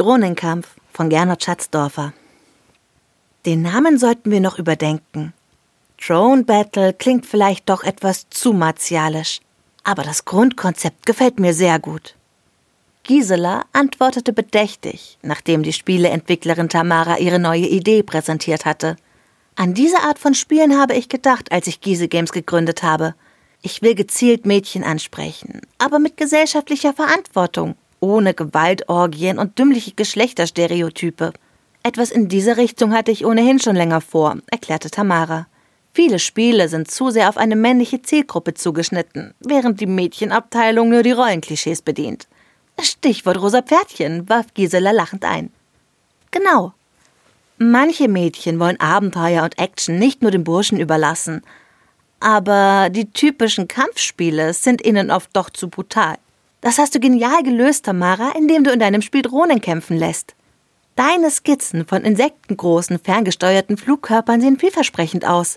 Drohnenkampf von Gernot Schatzdorfer. Den Namen sollten wir noch überdenken. Drone Battle klingt vielleicht doch etwas zu martialisch, aber das Grundkonzept gefällt mir sehr gut. Gisela antwortete bedächtig, nachdem die Spieleentwicklerin Tamara ihre neue Idee präsentiert hatte. An diese Art von Spielen habe ich gedacht, als ich Giese Games gegründet habe. Ich will gezielt Mädchen ansprechen, aber mit gesellschaftlicher Verantwortung ohne Gewaltorgien und dümmliche Geschlechterstereotype. Etwas in diese Richtung hatte ich ohnehin schon länger vor, erklärte Tamara. Viele Spiele sind zu sehr auf eine männliche Zielgruppe zugeschnitten, während die Mädchenabteilung nur die Rollenklischees bedient. Stichwort rosa Pferdchen, warf Gisela lachend ein. Genau. Manche Mädchen wollen Abenteuer und Action nicht nur den Burschen überlassen, aber die typischen Kampfspiele sind ihnen oft doch zu brutal. Das hast du genial gelöst, Tamara, indem du in deinem Spiel Drohnen kämpfen lässt. Deine Skizzen von insektengroßen, ferngesteuerten Flugkörpern sehen vielversprechend aus.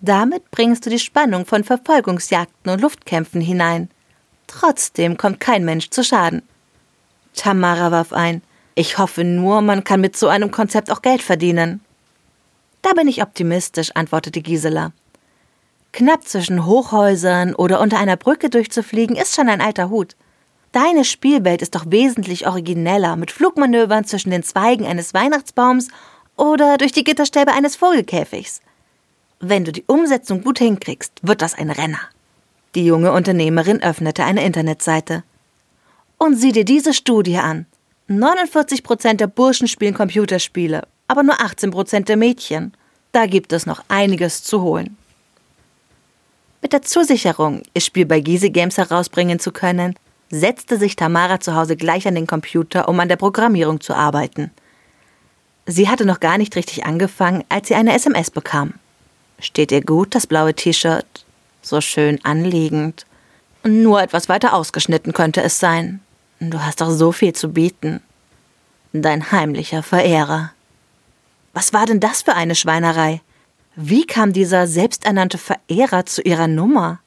Damit bringst du die Spannung von Verfolgungsjagden und Luftkämpfen hinein. Trotzdem kommt kein Mensch zu Schaden. Tamara warf ein. Ich hoffe nur, man kann mit so einem Konzept auch Geld verdienen. Da bin ich optimistisch, antwortete Gisela. Knapp zwischen Hochhäusern oder unter einer Brücke durchzufliegen ist schon ein alter Hut. Deine Spielwelt ist doch wesentlich origineller mit Flugmanövern zwischen den Zweigen eines Weihnachtsbaums oder durch die Gitterstäbe eines Vogelkäfigs. Wenn du die Umsetzung gut hinkriegst, wird das ein Renner. Die junge Unternehmerin öffnete eine Internetseite. Und sieh dir diese Studie an. 49 Prozent der Burschen spielen Computerspiele, aber nur 18 Prozent der Mädchen. Da gibt es noch einiges zu holen. Mit der Zusicherung, ihr Spiel bei Giese Games herausbringen zu können, setzte sich Tamara zu Hause gleich an den Computer, um an der Programmierung zu arbeiten. Sie hatte noch gar nicht richtig angefangen, als sie eine SMS bekam. Steht ihr gut, das blaue T-Shirt? So schön anliegend. Nur etwas weiter ausgeschnitten könnte es sein. Du hast doch so viel zu bieten. Dein heimlicher Verehrer. Was war denn das für eine Schweinerei? Wie kam dieser selbsternannte Verehrer zu ihrer Nummer?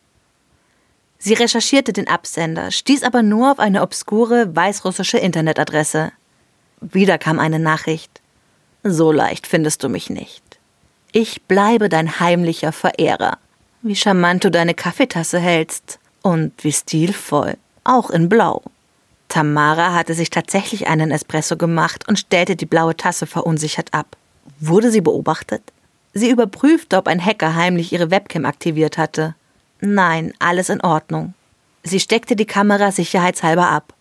Sie recherchierte den Absender, stieß aber nur auf eine obskure weißrussische Internetadresse. Wieder kam eine Nachricht. So leicht findest du mich nicht. Ich bleibe dein heimlicher Verehrer. Wie charmant du deine Kaffeetasse hältst. Und wie stilvoll. Auch in Blau. Tamara hatte sich tatsächlich einen Espresso gemacht und stellte die blaue Tasse verunsichert ab. Wurde sie beobachtet? Sie überprüfte, ob ein Hacker heimlich ihre Webcam aktiviert hatte. Nein, alles in Ordnung. Sie steckte die Kamera sicherheitshalber ab.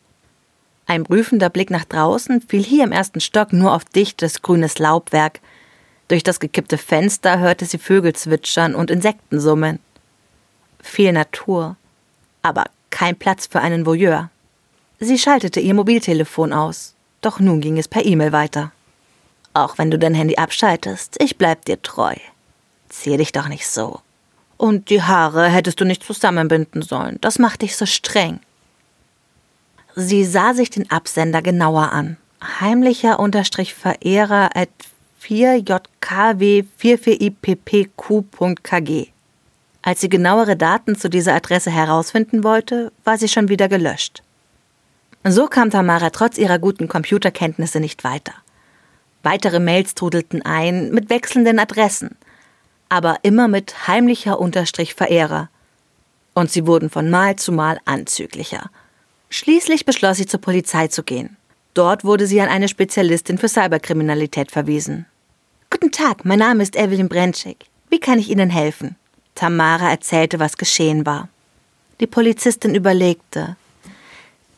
Ein prüfender Blick nach draußen fiel hier im ersten Stock nur auf dichtes grünes Laubwerk. Durch das gekippte Fenster hörte sie Vögel zwitschern und Insekten summen. Viel Natur, aber kein Platz für einen Voyeur. Sie schaltete ihr Mobiltelefon aus, doch nun ging es per E-Mail weiter. Auch wenn du dein Handy abschaltest, ich bleib dir treu. Zieh dich doch nicht so. Und die Haare hättest du nicht zusammenbinden sollen. Das macht dich so streng. Sie sah sich den Absender genauer an. Heimlicher Unterstrich Verehrer at 4JKW44IPPQ.kg. Als sie genauere Daten zu dieser Adresse herausfinden wollte, war sie schon wieder gelöscht. So kam Tamara trotz ihrer guten Computerkenntnisse nicht weiter. Weitere Mails trudelten ein mit wechselnden Adressen – aber immer mit heimlicher Unterstrich Verehrer. Und sie wurden von Mal zu Mal anzüglicher. Schließlich beschloss sie zur Polizei zu gehen. Dort wurde sie an eine Spezialistin für Cyberkriminalität verwiesen. Guten Tag, mein Name ist Evelyn Brentschik. Wie kann ich Ihnen helfen? Tamara erzählte, was geschehen war. Die Polizistin überlegte.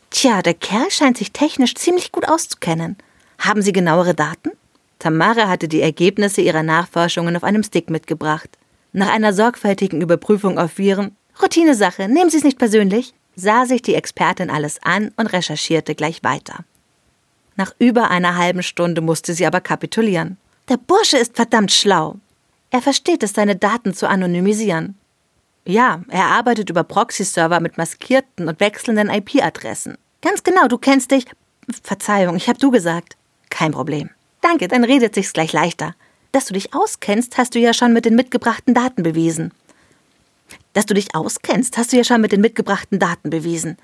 Tja, der Kerl scheint sich technisch ziemlich gut auszukennen. Haben Sie genauere Daten? Tamara hatte die Ergebnisse ihrer Nachforschungen auf einem Stick mitgebracht. Nach einer sorgfältigen Überprüfung auf Viren, Routinesache, nehmen Sie es nicht persönlich, sah sich die Expertin alles an und recherchierte gleich weiter. Nach über einer halben Stunde musste sie aber kapitulieren. Der Bursche ist verdammt schlau. Er versteht es, seine Daten zu anonymisieren. Ja, er arbeitet über Proxy-Server mit maskierten und wechselnden IP-Adressen. Ganz genau, du kennst dich. Verzeihung, ich hab du gesagt. Kein Problem. Danke, dann redet sich's gleich leichter. Dass du dich auskennst, hast du ja schon mit den mitgebrachten Daten bewiesen. Dass du dich auskennst, hast du ja schon mit den mitgebrachten Daten bewiesen.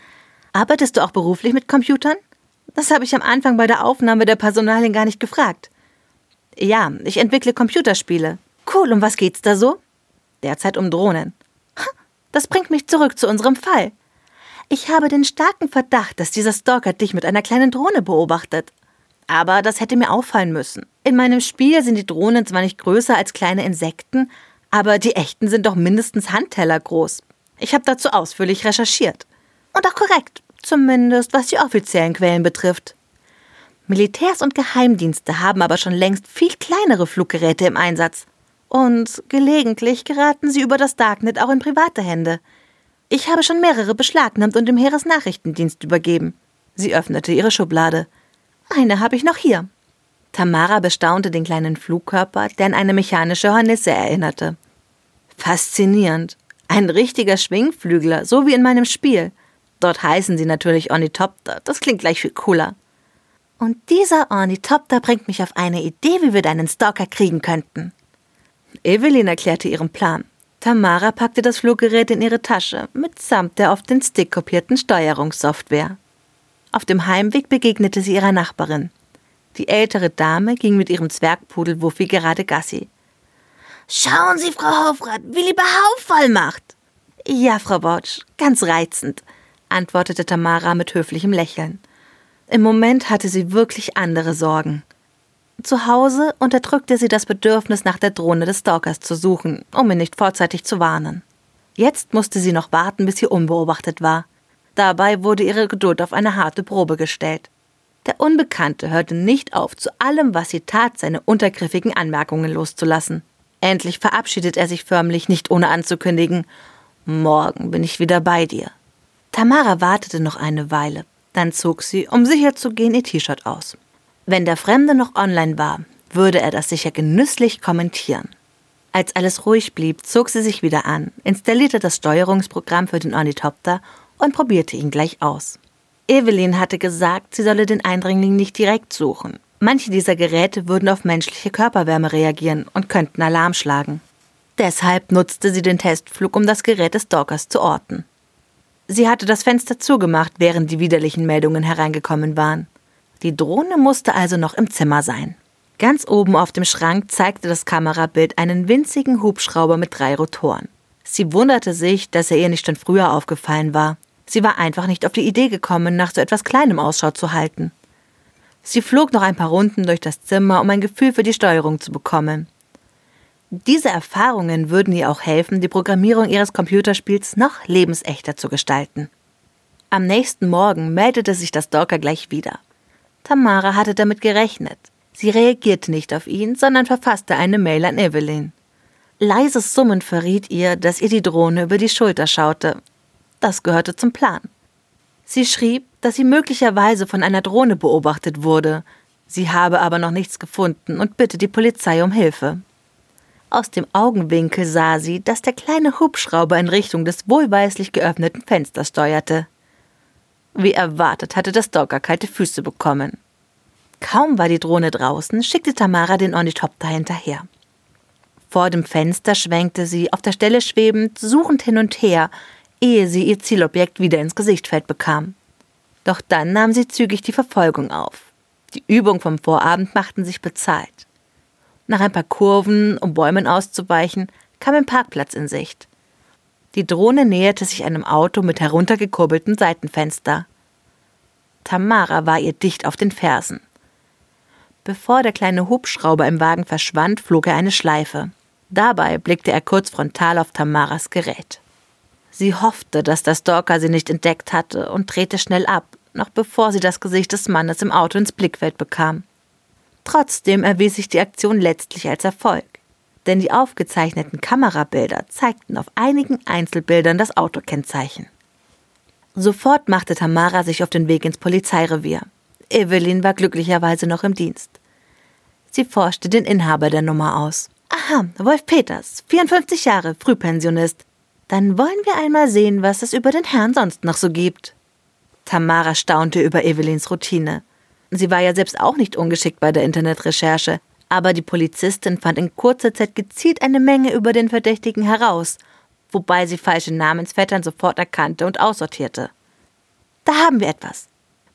Arbeitest du auch beruflich mit Computern? Das habe ich am Anfang bei der Aufnahme der Personalien gar nicht gefragt. Ja, ich entwickle Computerspiele. Cool, um was geht's da so? Derzeit um Drohnen. Das bringt mich zurück zu unserem Fall. Ich habe den starken Verdacht, dass dieser Stalker dich mit einer kleinen Drohne beobachtet. Aber das hätte mir auffallen müssen. In meinem Spiel sind die Drohnen zwar nicht größer als kleine Insekten, aber die echten sind doch mindestens Handteller groß. Ich habe dazu ausführlich recherchiert. Und auch korrekt, zumindest was die offiziellen Quellen betrifft. Militärs und Geheimdienste haben aber schon längst viel kleinere Fluggeräte im Einsatz. Und gelegentlich geraten sie über das Darknet auch in private Hände. Ich habe schon mehrere beschlagnahmt und dem Heeresnachrichtendienst übergeben. Sie öffnete ihre Schublade. Eine habe ich noch hier. Tamara bestaunte den kleinen Flugkörper, der an eine mechanische Hornisse erinnerte. Faszinierend. Ein richtiger Schwingflügler, so wie in meinem Spiel. Dort heißen sie natürlich Ornithopter. Das klingt gleich viel cooler. Und dieser Ornithopter bringt mich auf eine Idee, wie wir deinen Stalker kriegen könnten. Evelyn erklärte ihren Plan. Tamara packte das Fluggerät in ihre Tasche, mitsamt der auf den Stick kopierten Steuerungssoftware. Auf dem Heimweg begegnete sie ihrer Nachbarin. Die ältere Dame ging mit ihrem Zwergpudel Wuffi gerade Gassi. Schauen Sie, Frau Hofrat, wie lieber Hauffall macht. Ja, Frau Botsch, ganz reizend, antwortete Tamara mit höflichem Lächeln. Im Moment hatte sie wirklich andere Sorgen. Zu Hause unterdrückte sie das Bedürfnis, nach der Drohne des Stalkers zu suchen, um ihn nicht vorzeitig zu warnen. Jetzt musste sie noch warten, bis sie unbeobachtet war. Dabei wurde ihre Geduld auf eine harte Probe gestellt. Der Unbekannte hörte nicht auf, zu allem, was sie tat, seine untergriffigen Anmerkungen loszulassen. Endlich verabschiedet er sich förmlich, nicht ohne anzukündigen Morgen bin ich wieder bei dir. Tamara wartete noch eine Weile, dann zog sie, um sicher zu gehen, ihr T-Shirt aus. Wenn der Fremde noch online war, würde er das sicher genüsslich kommentieren. Als alles ruhig blieb, zog sie sich wieder an, installierte das Steuerungsprogramm für den Ornithopter und probierte ihn gleich aus. Evelyn hatte gesagt, sie solle den Eindringling nicht direkt suchen. Manche dieser Geräte würden auf menschliche Körperwärme reagieren und könnten Alarm schlagen. Deshalb nutzte sie den Testflug, um das Gerät des Stalkers zu orten. Sie hatte das Fenster zugemacht, während die widerlichen Meldungen hereingekommen waren. Die Drohne musste also noch im Zimmer sein. Ganz oben auf dem Schrank zeigte das Kamerabild einen winzigen Hubschrauber mit drei Rotoren. Sie wunderte sich, dass er ihr nicht schon früher aufgefallen war. Sie war einfach nicht auf die Idee gekommen, nach so etwas Kleinem Ausschau zu halten. Sie flog noch ein paar Runden durch das Zimmer, um ein Gefühl für die Steuerung zu bekommen. Diese Erfahrungen würden ihr auch helfen, die Programmierung ihres Computerspiels noch lebensechter zu gestalten. Am nächsten Morgen meldete sich das Stalker gleich wieder. Tamara hatte damit gerechnet. Sie reagierte nicht auf ihn, sondern verfasste eine Mail an Evelyn. Leises Summen verriet ihr, dass ihr die Drohne über die Schulter schaute. Das gehörte zum Plan. Sie schrieb, dass sie möglicherweise von einer Drohne beobachtet wurde. Sie habe aber noch nichts gefunden und bitte die Polizei um Hilfe. Aus dem Augenwinkel sah sie, dass der kleine Hubschrauber in Richtung des wohlweislich geöffneten Fensters steuerte. Wie erwartet hatte das Stalker kalte Füße bekommen. Kaum war die Drohne draußen, schickte Tamara den Ornithopter hinterher. Vor dem Fenster schwenkte sie, auf der Stelle schwebend, suchend hin und her, ehe sie ihr Zielobjekt wieder ins Gesichtfeld bekam. Doch dann nahm sie zügig die Verfolgung auf. Die Übung vom Vorabend machten sich bezahlt. Nach ein paar Kurven, um Bäumen auszuweichen, kam ein Parkplatz in Sicht. Die Drohne näherte sich einem Auto mit heruntergekurbeltem Seitenfenster. Tamara war ihr dicht auf den Fersen. Bevor der kleine Hubschrauber im Wagen verschwand, flog er eine Schleife. Dabei blickte er kurz frontal auf Tamaras Gerät. Sie hoffte, dass der Stalker sie nicht entdeckt hatte und drehte schnell ab, noch bevor sie das Gesicht des Mannes im Auto ins Blickfeld bekam. Trotzdem erwies sich die Aktion letztlich als Erfolg denn die aufgezeichneten Kamerabilder zeigten auf einigen Einzelbildern das Autokennzeichen. Sofort machte Tamara sich auf den Weg ins Polizeirevier. Evelyn war glücklicherweise noch im Dienst. Sie forschte den Inhaber der Nummer aus. Aha, Wolf Peters, 54 Jahre, Frühpensionist. Dann wollen wir einmal sehen, was es über den Herrn sonst noch so gibt. Tamara staunte über Evelyns Routine. Sie war ja selbst auch nicht ungeschickt bei der Internetrecherche, aber die Polizistin fand in kurzer Zeit gezielt eine Menge über den Verdächtigen heraus, wobei sie falsche Namensvettern sofort erkannte und aussortierte. Da haben wir etwas.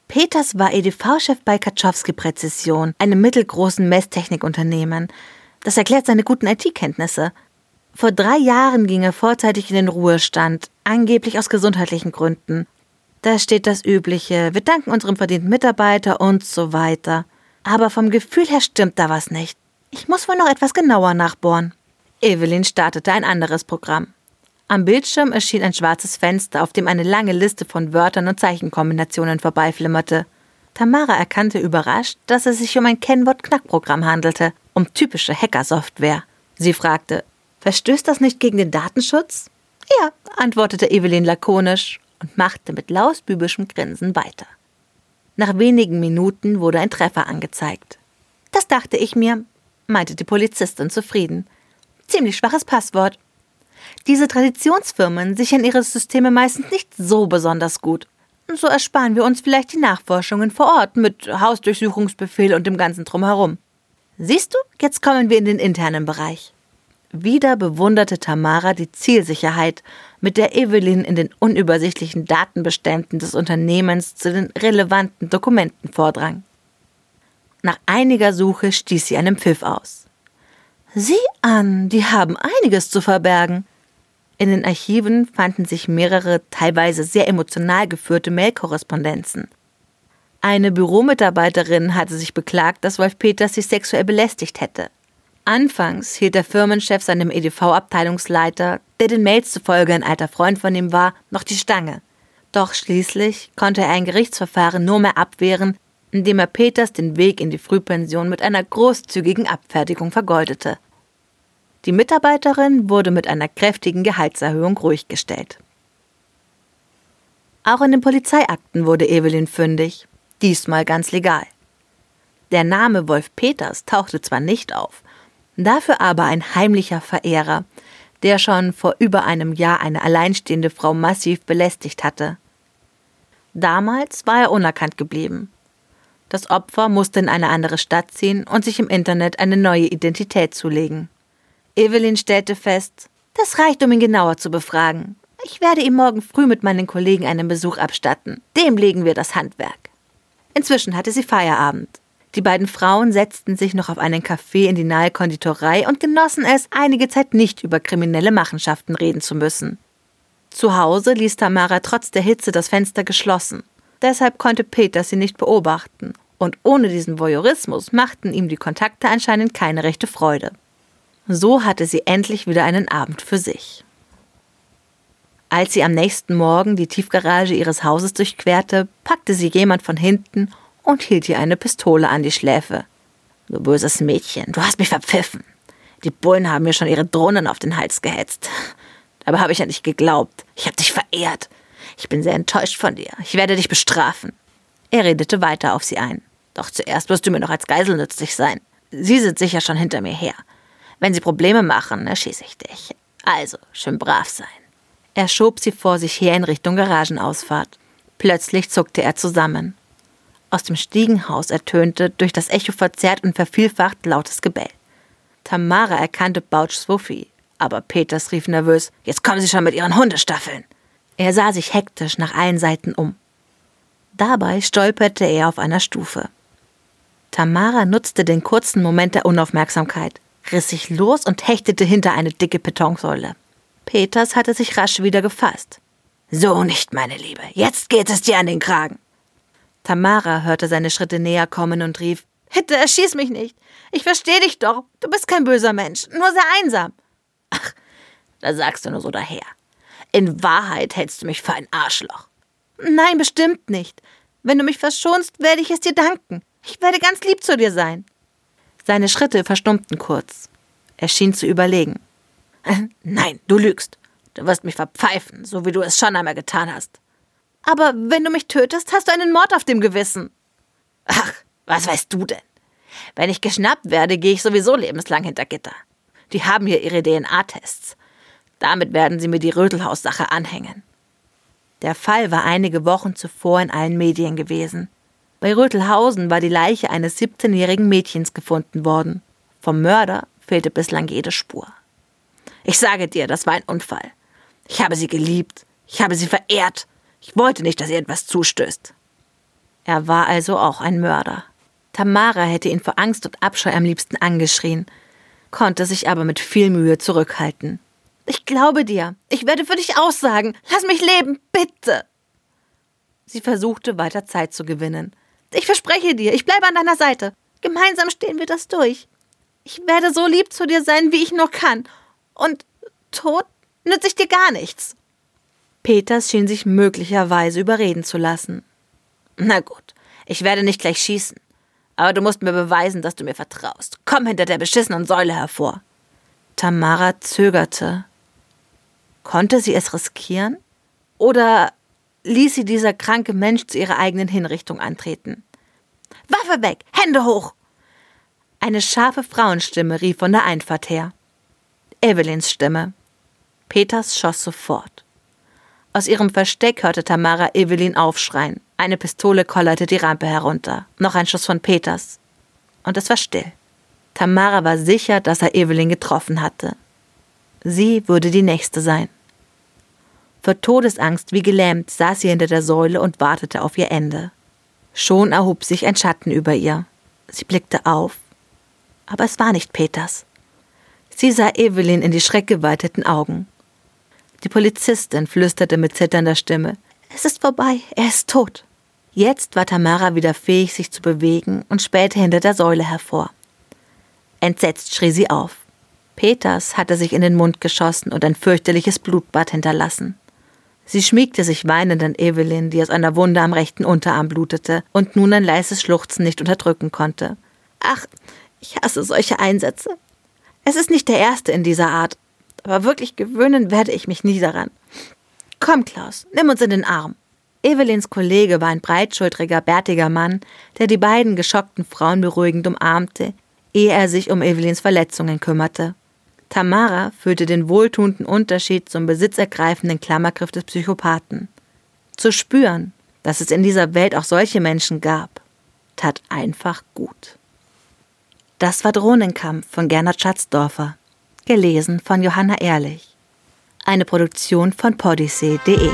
Peters war EDV-Chef bei Kaczowski Präzision, einem mittelgroßen Messtechnikunternehmen. Das erklärt seine guten IT-Kenntnisse. Vor drei Jahren ging er vorzeitig in den Ruhestand, angeblich aus gesundheitlichen Gründen. Da steht das Übliche, wir danken unserem verdienten Mitarbeiter und so weiter. Aber vom Gefühl her stimmt da was nicht. Ich muss wohl noch etwas genauer nachbohren. Evelyn startete ein anderes Programm. Am Bildschirm erschien ein schwarzes Fenster, auf dem eine lange Liste von Wörtern und Zeichenkombinationen vorbeiflimmerte. Tamara erkannte überrascht, dass es sich um ein Kennwort-Knackprogramm handelte, um typische Hackersoftware. Sie fragte, Verstößt das nicht gegen den Datenschutz? Ja, antwortete Evelyn lakonisch und machte mit lausbübischem Grinsen weiter. Nach wenigen Minuten wurde ein Treffer angezeigt. Das dachte ich mir, meinte die Polizistin zufrieden. Ziemlich schwaches Passwort. Diese Traditionsfirmen sichern ihre Systeme meistens nicht so besonders gut. So ersparen wir uns vielleicht die Nachforschungen vor Ort mit Hausdurchsuchungsbefehl und dem ganzen Drumherum. Siehst du, jetzt kommen wir in den internen Bereich. Wieder bewunderte Tamara die Zielsicherheit, mit der Evelyn in den unübersichtlichen Datenbeständen des Unternehmens zu den relevanten Dokumenten vordrang. Nach einiger Suche stieß sie einen Pfiff aus. Sieh an, die haben einiges zu verbergen. In den Archiven fanden sich mehrere, teilweise sehr emotional geführte Mailkorrespondenzen. Eine Büromitarbeiterin hatte sich beklagt, dass Wolf Peters sie sexuell belästigt hätte. Anfangs hielt der Firmenchef seinem EDV-Abteilungsleiter, der den Mails zufolge ein alter Freund von ihm war, noch die Stange. Doch schließlich konnte er ein Gerichtsverfahren nur mehr abwehren, indem er Peters den Weg in die Frühpension mit einer großzügigen Abfertigung vergoldete. Die Mitarbeiterin wurde mit einer kräftigen Gehaltserhöhung ruhig gestellt. Auch in den Polizeiakten wurde Evelyn fündig, diesmal ganz legal. Der Name Wolf Peters tauchte zwar nicht auf, Dafür aber ein heimlicher Verehrer, der schon vor über einem Jahr eine alleinstehende Frau massiv belästigt hatte. Damals war er unerkannt geblieben. Das Opfer musste in eine andere Stadt ziehen und sich im Internet eine neue Identität zulegen. Evelyn stellte fest, das reicht, um ihn genauer zu befragen. Ich werde ihm morgen früh mit meinen Kollegen einen Besuch abstatten. Dem legen wir das Handwerk. Inzwischen hatte sie Feierabend. Die beiden Frauen setzten sich noch auf einen Kaffee in die nahe Konditorei und genossen es, einige Zeit nicht über kriminelle Machenschaften reden zu müssen. Zu Hause ließ Tamara trotz der Hitze das Fenster geschlossen. Deshalb konnte Peter sie nicht beobachten. Und ohne diesen Voyeurismus machten ihm die Kontakte anscheinend keine rechte Freude. So hatte sie endlich wieder einen Abend für sich. Als sie am nächsten Morgen die Tiefgarage ihres Hauses durchquerte, packte sie jemand von hinten und hielt ihr eine Pistole an die Schläfe. Du böses Mädchen, du hast mich verpfiffen. Die Bullen haben mir schon ihre Drohnen auf den Hals gehetzt. Dabei habe ich ja nicht geglaubt. Ich habe dich verehrt. Ich bin sehr enttäuscht von dir. Ich werde dich bestrafen. Er redete weiter auf sie ein. Doch zuerst wirst du mir noch als Geisel nützlich sein. Sie sind sicher schon hinter mir her. Wenn sie Probleme machen, erschieße ich dich. Also, schön brav sein. Er schob sie vor sich her in Richtung Garagenausfahrt. Plötzlich zuckte er zusammen. Aus dem Stiegenhaus ertönte, durch das Echo verzerrt und vervielfacht, lautes Gebell. Tamara erkannte Bouch Swuffy, aber Peters rief nervös: Jetzt kommen Sie schon mit Ihren Hundestaffeln! Er sah sich hektisch nach allen Seiten um. Dabei stolperte er auf einer Stufe. Tamara nutzte den kurzen Moment der Unaufmerksamkeit, riss sich los und hechtete hinter eine dicke Betonsäule. Peters hatte sich rasch wieder gefasst. So nicht, meine Liebe. Jetzt geht es dir an den Kragen. Tamara hörte seine Schritte näher kommen und rief Hitte, erschieß mich nicht. Ich verstehe dich doch. Du bist kein böser Mensch, nur sehr einsam. Ach, da sagst du nur so daher. In Wahrheit hältst du mich für ein Arschloch. Nein, bestimmt nicht. Wenn du mich verschonst, werde ich es dir danken. Ich werde ganz lieb zu dir sein. Seine Schritte verstummten kurz. Er schien zu überlegen. Nein, du lügst. Du wirst mich verpfeifen, so wie du es schon einmal getan hast. Aber wenn du mich tötest, hast du einen Mord auf dem Gewissen. Ach, was weißt du denn? Wenn ich geschnappt werde, gehe ich sowieso lebenslang hinter Gitter. Die haben hier ihre DNA-Tests. Damit werden sie mir die Rötelhaus-Sache anhängen. Der Fall war einige Wochen zuvor in allen Medien gewesen. Bei Rötelhausen war die Leiche eines 17-jährigen Mädchens gefunden worden. Vom Mörder fehlte bislang jede Spur. Ich sage dir, das war ein Unfall. Ich habe sie geliebt. Ich habe sie verehrt. Ich wollte nicht, dass ihr etwas zustößt. Er war also auch ein Mörder. Tamara hätte ihn vor Angst und Abscheu am liebsten angeschrien, konnte sich aber mit viel Mühe zurückhalten. Ich glaube dir. Ich werde für dich aussagen. Lass mich leben, bitte. Sie versuchte weiter Zeit zu gewinnen. Ich verspreche dir, ich bleibe an deiner Seite. Gemeinsam stehen wir das durch. Ich werde so lieb zu dir sein, wie ich nur kann. Und tot nütze ich dir gar nichts. Peters schien sich möglicherweise überreden zu lassen. Na gut, ich werde nicht gleich schießen. Aber du musst mir beweisen, dass du mir vertraust. Komm hinter der beschissenen Säule hervor. Tamara zögerte. Konnte sie es riskieren? Oder ließ sie dieser kranke Mensch zu ihrer eigenen Hinrichtung antreten? Waffe weg! Hände hoch! Eine scharfe Frauenstimme rief von der Einfahrt her. Evelyns Stimme. Peters schoss sofort. Aus ihrem Versteck hörte Tamara Evelyn aufschreien. Eine Pistole kollerte die Rampe herunter. Noch ein Schuss von Peters. Und es war still. Tamara war sicher, dass er Evelyn getroffen hatte. Sie würde die nächste sein. Vor Todesangst wie gelähmt saß sie hinter der Säule und wartete auf ihr Ende. Schon erhob sich ein Schatten über ihr. Sie blickte auf, aber es war nicht Peters. Sie sah Evelyn in die schreckgeweiteten Augen. Die Polizistin flüsterte mit zitternder Stimme Es ist vorbei, er ist tot. Jetzt war Tamara wieder fähig, sich zu bewegen und spähte hinter der Säule hervor. Entsetzt schrie sie auf. Peters hatte sich in den Mund geschossen und ein fürchterliches Blutbad hinterlassen. Sie schmiegte sich weinend an Evelyn, die aus einer Wunde am rechten Unterarm blutete und nun ein leises Schluchzen nicht unterdrücken konnte. Ach, ich hasse solche Einsätze. Es ist nicht der erste in dieser Art, aber wirklich gewöhnen werde ich mich nie daran. Komm, Klaus, nimm uns in den Arm. Evelyns Kollege war ein breitschultriger, bärtiger Mann, der die beiden geschockten Frauen beruhigend umarmte, ehe er sich um Evelyns Verletzungen kümmerte. Tamara fühlte den wohltuenden Unterschied zum besitzergreifenden Klammergriff des Psychopathen. Zu spüren, dass es in dieser Welt auch solche Menschen gab, tat einfach gut. Das war Drohnenkampf von Gernot Schatzdorfer, gelesen von Johanna Ehrlich. Eine Produktion von podyssee.de